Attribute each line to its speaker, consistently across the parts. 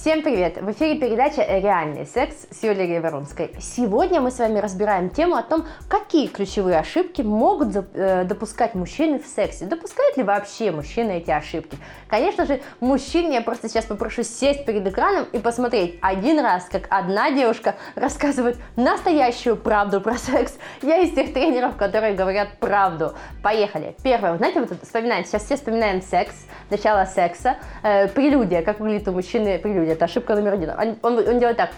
Speaker 1: Всем привет! В эфире передача «Реальный секс» с Юлией Воронской. Сегодня мы с вами разбираем тему о том, какие ключевые ошибки могут э, допускать мужчины в сексе. Допускают ли вообще мужчины эти ошибки? Конечно же, мужчин я просто сейчас попрошу сесть перед экраном и посмотреть один раз, как одна девушка рассказывает настоящую правду про секс. Я из тех тренеров, которые говорят правду. Поехали! Первое. Знаете, вот вспоминаем, сейчас все вспоминаем секс, начало секса, э, прелюдия, как выглядит у мужчины прелюдия это ошибка номер один. Он, он, он делает так.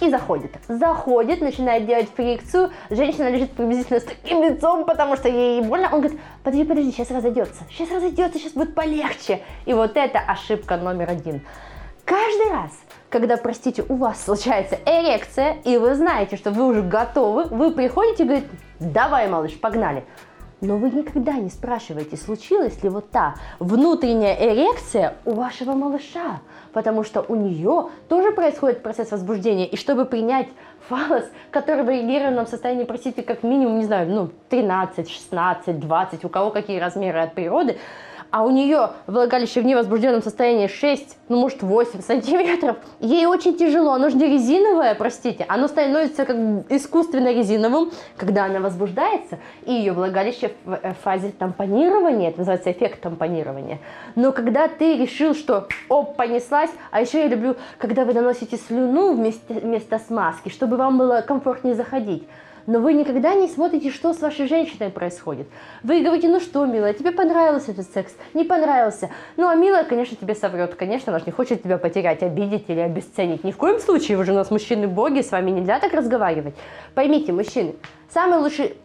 Speaker 1: И заходит. Заходит, начинает делать фрикцию. Женщина лежит приблизительно с таким лицом, потому что ей больно. Он говорит, подожди, подожди, сейчас разойдется. Сейчас разойдется, сейчас будет полегче. И вот это ошибка номер один. Каждый раз, когда, простите, у вас случается эрекция, и вы знаете, что вы уже готовы, вы приходите и говорите, давай, малыш, погнали. Но вы никогда не спрашиваете, случилась ли вот та внутренняя эрекция у вашего малыша, потому что у нее тоже происходит процесс возбуждения, и чтобы принять фалос, который в эрегированном состоянии, простите, как минимум, не знаю, ну, 13, 16, 20, у кого какие размеры от природы, а у нее влагалище в невозбужденном состоянии 6, ну может 8 сантиметров, ей очень тяжело, оно же не резиновое, простите, оно становится как искусственно резиновым, когда она возбуждается, и ее влагалище в э, фазе тампонирования, это называется эффект тампонирования. Но когда ты решил, что оп, понеслась, а еще я люблю, когда вы наносите слюну вместо, вместо смазки, чтобы вам было комфортнее заходить но вы никогда не смотрите, что с вашей женщиной происходит. Вы говорите, ну что, милая, тебе понравился этот секс? Не понравился. Ну, а милая, конечно, тебе соврет. Конечно, она же не хочет тебя потерять, обидеть или обесценить. Ни в коем случае, вы же у нас мужчины-боги, с вами нельзя так разговаривать. Поймите, мужчины, самый лучший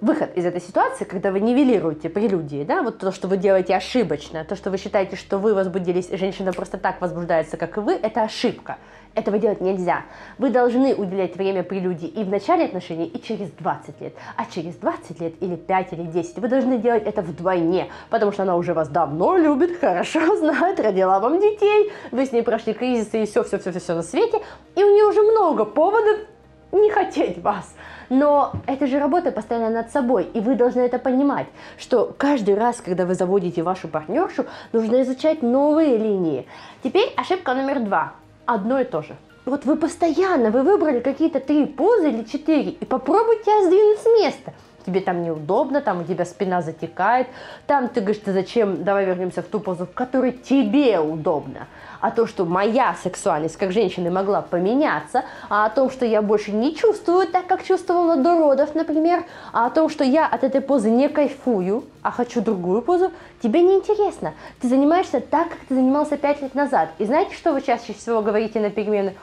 Speaker 1: выход из этой ситуации, когда вы нивелируете прелюдии, да, вот то, что вы делаете ошибочно, то, что вы считаете, что вы возбудились, женщина просто так возбуждается, как и вы, это ошибка. Этого делать нельзя. Вы должны уделять время прелюдии и в начале отношений, и через 20 лет. А через 20 лет или 5 или 10 вы должны делать это вдвойне, потому что она уже вас давно любит, хорошо знает, родила вам детей, вы с ней прошли кризисы и все-все-все-все на свете, и у нее уже много поводов не хотеть вас. Но это же работа постоянно над собой, и вы должны это понимать, что каждый раз, когда вы заводите вашу партнершу, нужно изучать новые линии. Теперь ошибка номер два одно и то же. Вот вы постоянно, вы выбрали какие-то три позы или четыре, и попробуйте сдвинуть с места. Тебе там неудобно, там у тебя спина затекает, там ты говоришь, ты зачем, давай вернемся в ту позу, в которой тебе удобно а то, что моя сексуальность как женщины могла поменяться, а о том, что я больше не чувствую так, как чувствовала до родов, например, а о том, что я от этой позы не кайфую, а хочу другую позу, тебе не интересно. Ты занимаешься так, как ты занимался пять лет назад. И знаете, что вы чаще всего говорите на перемены?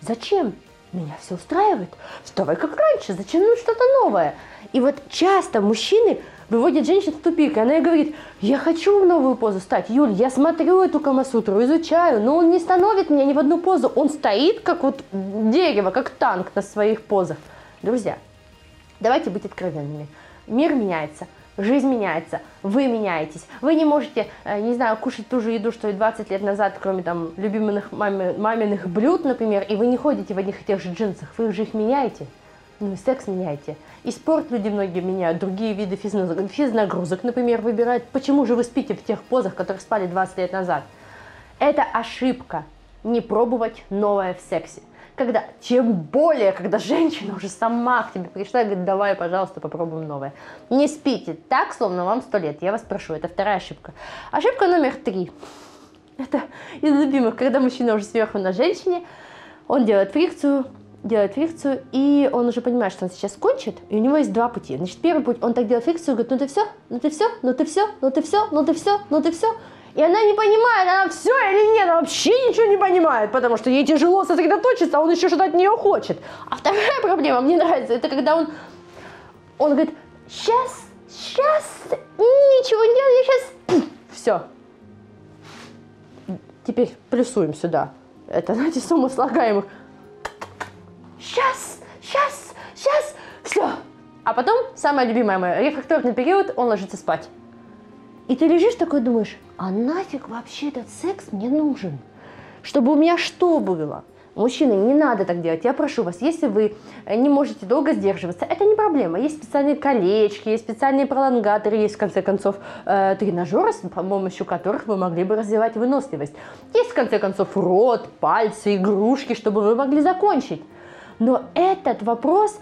Speaker 1: Зачем? Меня все устраивает. Вставай как раньше, зачем нам что-то новое? И вот часто мужчины выводит женщину в тупик, и она ей говорит, я хочу в новую позу стать, Юль, я смотрю эту камасутру, изучаю, но он не становит меня ни в одну позу, он стоит как вот дерево, как танк на своих позах. Друзья, давайте быть откровенными. Мир меняется, жизнь меняется, вы меняетесь. Вы не можете, э, не знаю, кушать ту же еду, что и 20 лет назад, кроме там любимых мами, маминых блюд, например, и вы не ходите в одних и тех же джинсах, вы же их меняете. Ну и секс меняйте. И спорт люди многие меняют, другие виды физнагрузок, например, выбирают. Почему же вы спите в тех позах, в которых спали 20 лет назад? Это ошибка. Не пробовать новое в сексе. Когда, тем более, когда женщина уже сама к тебе пришла и говорит, давай, пожалуйста, попробуем новое. Не спите так, словно вам сто лет. Я вас прошу, это вторая ошибка. Ошибка номер три. Это из любимых, когда мужчина уже сверху на женщине, он делает фрикцию, делает фрикцию, и он уже понимает, что он сейчас кончит, и у него есть два пути. Значит, первый путь, он так делает фрикцию, говорит, ну ты все, ну ты все, ну ты все, ну ты все, ну ты все, ну ты все. И она не понимает, она все или нет, она вообще ничего не понимает, потому что ей тяжело сосредоточиться, а он еще что-то от нее хочет. А вторая проблема, мне нравится, это когда он, он говорит, сейчас, сейчас, ничего не делаю, сейчас, все. Теперь плюсуем сюда. Это, знаете, сумма слагаемых сейчас, сейчас, сейчас, все. А потом, самое любимое мое, рефракторный период, он ложится спать. И ты лежишь такой думаешь, а нафиг вообще этот секс мне нужен? Чтобы у меня что было? Мужчины, не надо так делать. Я прошу вас, если вы не можете долго сдерживаться, это не проблема. Есть специальные колечки, есть специальные пролонгаторы, есть, в конце концов, э, тренажеры, с помощью которых вы могли бы развивать выносливость. Есть, в конце концов, рот, пальцы, игрушки, чтобы вы могли закончить. Но этот вопрос,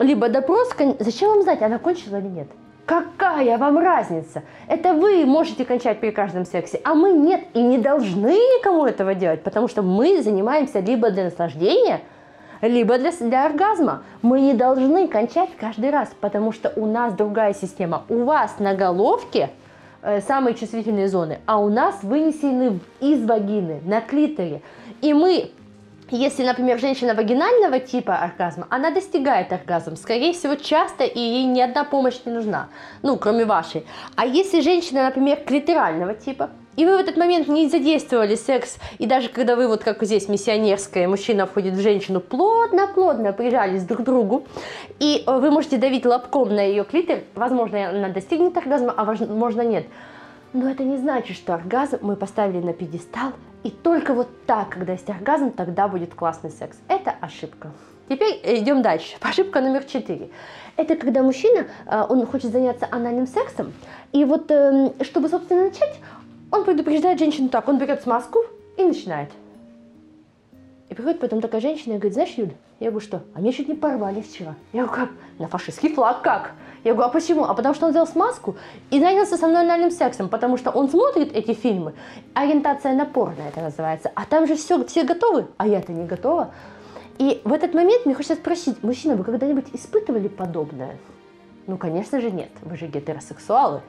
Speaker 1: либо допрос, зачем вам знать, она кончила или нет? Какая вам разница? Это вы можете кончать при каждом сексе, а мы нет и не должны никому этого делать, потому что мы занимаемся либо для наслаждения, либо для, для оргазма. Мы не должны кончать каждый раз, потому что у нас другая система. У вас на головке э, самые чувствительные зоны, а у нас вынесены из вагины, на клиторе. И мы если, например, женщина вагинального типа оргазма, она достигает оргазм, скорее всего, часто, и ей ни одна помощь не нужна, ну, кроме вашей. А если женщина, например, клиторального типа, и вы в этот момент не задействовали секс, и даже когда вы, вот как здесь, миссионерская, мужчина входит в женщину, плотно-плотно прижались друг к другу, и э, вы можете давить лобком на ее клитор, возможно, она достигнет оргазма, а возможно, нет. Но это не значит, что оргазм мы поставили на пьедестал, и только вот так, когда есть оргазм, тогда будет классный секс. Это ошибка. Теперь идем дальше. Ошибка номер четыре. Это когда мужчина, э, он хочет заняться анальным сексом, и вот эм, чтобы, собственно, начать, он предупреждает женщину так, он берет смазку и начинает. И приходит потом такая женщина и говорит, знаешь, Юль, я говорю, что? А меня чуть не порвали вчера. Я говорю, как? На фашистский флаг как? Я говорю, а почему? А потому что он взял смазку и занялся со мной анальным сексом, потому что он смотрит эти фильмы, ориентация на порно это называется, а там же все, все готовы, а я-то не готова. И в этот момент мне хочется спросить, мужчина, вы когда-нибудь испытывали подобное? Ну, конечно же, нет, вы же гетеросексуалы.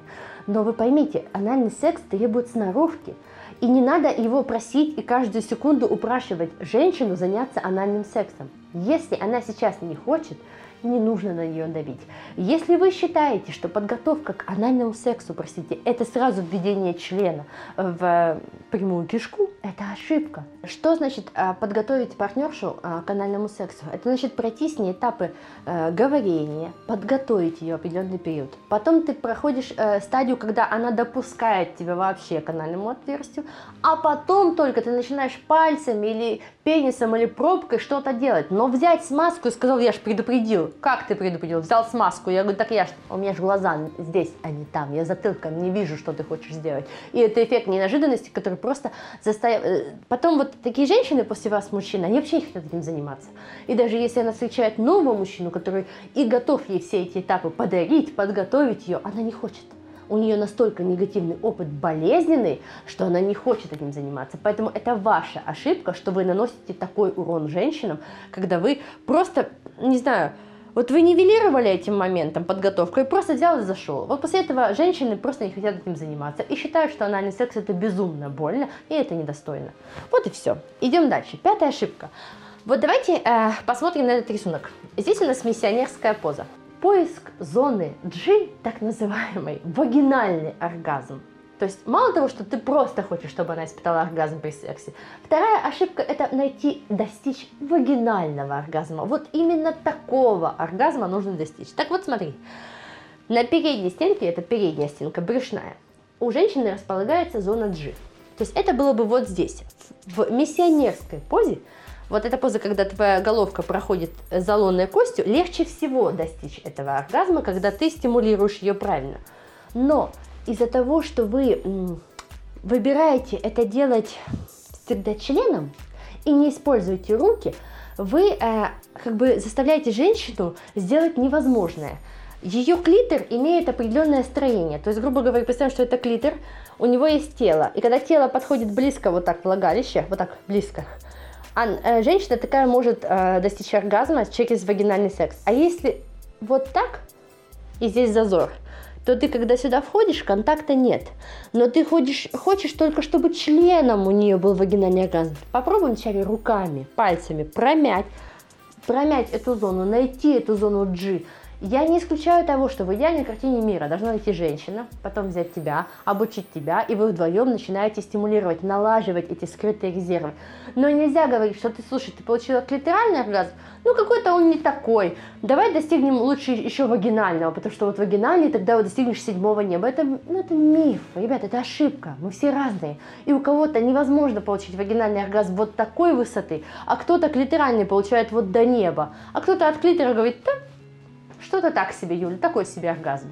Speaker 1: Но вы поймите, анальный секс требует сноровки. И не надо его просить и каждую секунду упрашивать женщину заняться анальным сексом. Если она сейчас не хочет, не нужно на нее давить. Если вы считаете, что подготовка к анальному сексу, простите, это сразу введение члена в прямую кишку, это ошибка. Что значит а, подготовить партнершу к анальному сексу? Это значит пройти с ней этапы э, говорения, подготовить ее определенный период. Потом ты проходишь э, стадию, когда она допускает тебя вообще к анальному отверстию, а потом только ты начинаешь пальцем или пенисом или пробкой что-то делать. Но взять смазку и сказал, я же предупредил, как ты предупредил? Взял смазку. Я говорю, так я ж, у меня же глаза здесь, а не там. Я затылком не вижу, что ты хочешь сделать. И это эффект неожиданности, который просто заставляет... Э, потом вот такие женщины после вас, мужчины, они вообще не хотят этим заниматься. И даже если она встречает нового мужчину, который и готов ей все эти этапы подарить, подготовить ее, она не хочет у нее настолько негативный опыт болезненный, что она не хочет этим заниматься. Поэтому это ваша ошибка, что вы наносите такой урон женщинам, когда вы просто, не знаю, вот вы нивелировали этим моментом подготовкой, просто взял и зашел. Вот после этого женщины просто не хотят этим заниматься и считают, что анальный секс это безумно больно и это недостойно. Вот и все. Идем дальше. Пятая ошибка. Вот давайте э, посмотрим на этот рисунок. Здесь у нас миссионерская поза. Поиск зоны G, так называемый вагинальный оргазм, то есть мало того, что ты просто хочешь, чтобы она испытала оргазм при сексе, вторая ошибка – это найти, достичь вагинального оргазма. Вот именно такого оргазма нужно достичь. Так вот смотри, на передней стенке, это передняя стенка брюшная, у женщины располагается зона G. То есть это было бы вот здесь, в миссионерской позе, вот эта поза, когда твоя головка проходит залонной костью, легче всего достичь этого оргазма, когда ты стимулируешь ее правильно. Но из-за того, что вы выбираете это делать всегда членом и не используете руки, вы э, как бы заставляете женщину сделать невозможное. Ее клитор имеет определенное строение. То есть, грубо говоря, представим, что это клитор, у него есть тело. И когда тело подходит близко, вот так, влагалище, вот так близко, а, женщина такая может э, достичь оргазма через вагинальный секс. А если вот так, и здесь зазор – то ты, когда сюда входишь, контакта нет. Но ты ходишь, хочешь только, чтобы членом у нее был вагинальный оргазм. Попробуй вначале руками, пальцами промять, промять эту зону, найти эту зону G. Я не исключаю того, что в идеальной картине мира должна найти женщина, потом взять тебя, обучить тебя, и вы вдвоем начинаете стимулировать, налаживать эти скрытые резервы. Но нельзя говорить, что ты, слушай, ты получила клиторальный оргазм, ну какой-то он не такой. Давай достигнем лучше еще вагинального, потому что вот вагинальный, тогда вот достигнешь седьмого неба. Это, ну, это миф, ребята, это ошибка. Мы все разные. И у кого-то невозможно получить вагинальный оргазм вот такой высоты, а кто-то клиторальный получает вот до неба, а кто-то от клитора говорит, да, что-то так себе, Юля, такой себе оргазм.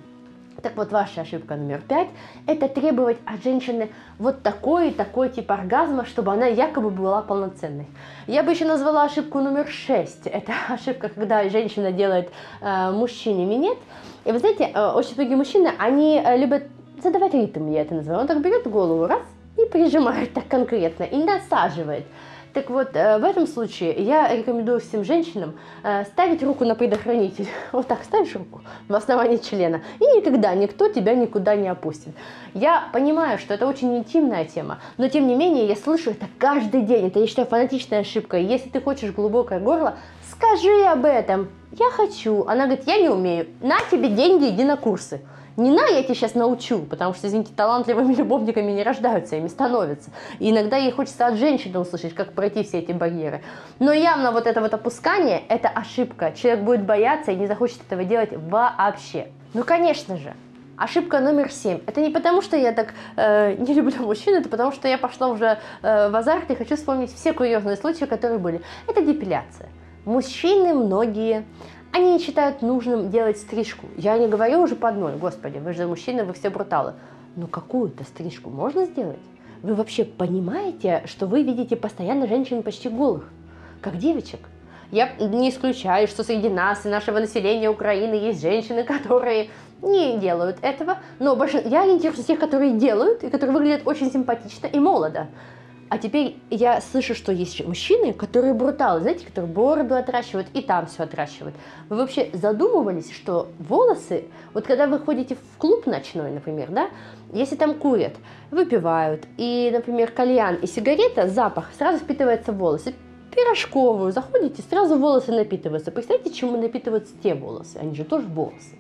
Speaker 1: Так вот, ваша ошибка номер пять – это требовать от женщины вот такой и такой тип оргазма, чтобы она якобы была полноценной. Я бы еще назвала ошибку номер шесть. Это ошибка, когда женщина делает э, мужчине минет. И вы знаете, э, очень многие мужчины, они э, любят задавать ритм, я это называю. Он так берет голову, раз, и прижимает так конкретно, и насаживает. Так вот, э, в этом случае я рекомендую всем женщинам э, ставить руку на предохранитель. Вот так ставишь руку в основании члена, и никогда никто тебя никуда не опустит. Я понимаю, что это очень интимная тема, но тем не менее я слышу это каждый день. Это, я считаю, фанатичная ошибка. Если ты хочешь глубокое горло, скажи об этом. Я хочу. Она говорит, я не умею. На тебе деньги, иди на курсы. Не на, я тебя сейчас научу, потому что, извините, талантливыми любовниками не рождаются, ими становятся. И иногда ей хочется от женщины услышать, как пройти все эти барьеры. Но явно вот это вот опускание – это ошибка. Человек будет бояться и не захочет этого делать вообще. Ну, конечно же, Ошибка номер семь. Это не потому, что я так э, не люблю мужчин, это потому, что я пошла уже э, в азарт и хочу вспомнить все курьезные случаи, которые были. Это депиляция. Мужчины многие они не считают нужным делать стрижку. Я не говорю уже по одной, господи, вы же мужчины, вы все бруталы. Но какую-то стрижку можно сделать? Вы вообще понимаете, что вы видите постоянно женщин почти голых, как девочек? Я не исключаю, что среди нас и нашего населения Украины есть женщины, которые не делают этого, но больше... я на тех, которые делают и которые выглядят очень симпатично и молодо. А теперь я слышу, что есть мужчины, которые бруталы, знаете, которые бороду отращивают и там все отращивают. Вы вообще задумывались, что волосы, вот когда вы ходите в клуб ночной, например, да, если там курят, выпивают, и, например, кальян и сигарета, запах сразу впитывается в волосы, пирожковую, заходите, сразу волосы напитываются. Представьте, чему напитываются те волосы, они же тоже волосы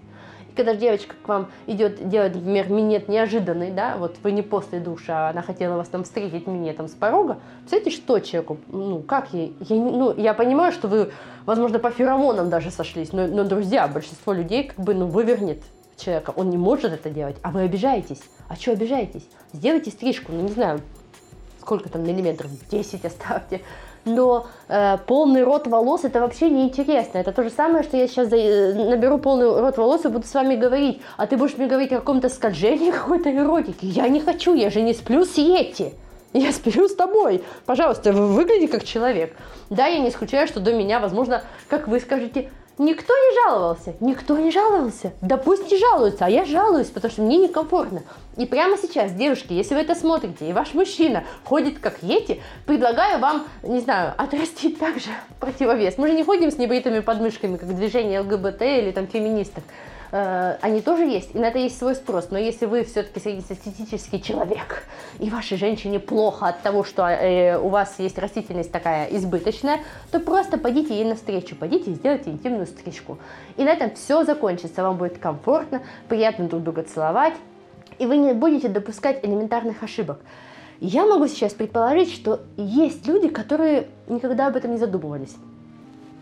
Speaker 1: когда девочка к вам идет делать, например, минет неожиданный, да, вот вы не после душа, а она хотела вас там встретить минетом с порога, представляете, что человеку, ну, как ей, я, ну, я понимаю, что вы, возможно, по феромонам даже сошлись, но, но, друзья, большинство людей как бы, ну, вывернет человека, он не может это делать, а вы обижаетесь. А что обижаетесь? Сделайте стрижку, ну, не знаю, сколько там миллиметров, 10 оставьте, но э, полный рот волос это вообще неинтересно. Это то же самое, что я сейчас э, наберу полный рот волос и буду с вами говорить, а ты будешь мне говорить о каком-то скольжении, какой-то эротике. Я не хочу, я же не сплю с Йети. Я сплю с тобой. Пожалуйста, вы выглядите как человек. Да, я не исключаю, что до меня, возможно, как вы скажете, Никто не жаловался, никто не жаловался. Да пусть не жалуются, а я жалуюсь, потому что мне некомфортно. И прямо сейчас, девушки, если вы это смотрите, и ваш мужчина ходит как ети, предлагаю вам, не знаю, отрастить также противовес. Мы же не ходим с небритыми подмышками, как движение ЛГБТ или там феминисток. Э, они тоже есть, и на это есть свой спрос. Но если вы все-таки среднестатистический человек, и вашей женщине плохо от того, что э, у вас есть растительность такая избыточная, то просто пойдите ей навстречу, пойдите и сделайте интимную стрижку. И на этом все закончится. Вам будет комфортно, приятно друг друга целовать, и вы не будете допускать элементарных ошибок. Я могу сейчас предположить, что есть люди, которые никогда об этом не задумывались.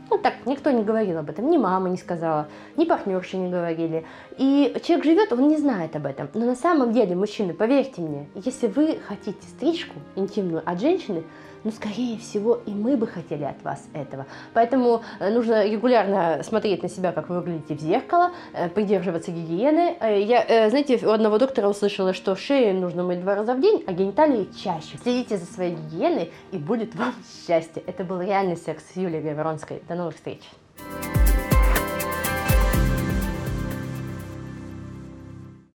Speaker 1: Ну так, никто не говорил об этом, ни мама не сказала, ни партнерши не говорили. И человек живет, он не знает об этом. Но на самом деле, мужчины, поверьте мне, если вы хотите стрижку интимную от женщины, ну, скорее всего, и мы бы хотели от вас этого. Поэтому э, нужно регулярно смотреть на себя, как вы выглядите в зеркало, э, придерживаться гигиены. Э, я, знаете, у одного доктора услышала, что шею нужно мыть два раза в день, а гениталии чаще. Следите за своей гигиеной, и будет вам счастье. Это был реальный секс с Юлией Гаверонской. До новых встреч!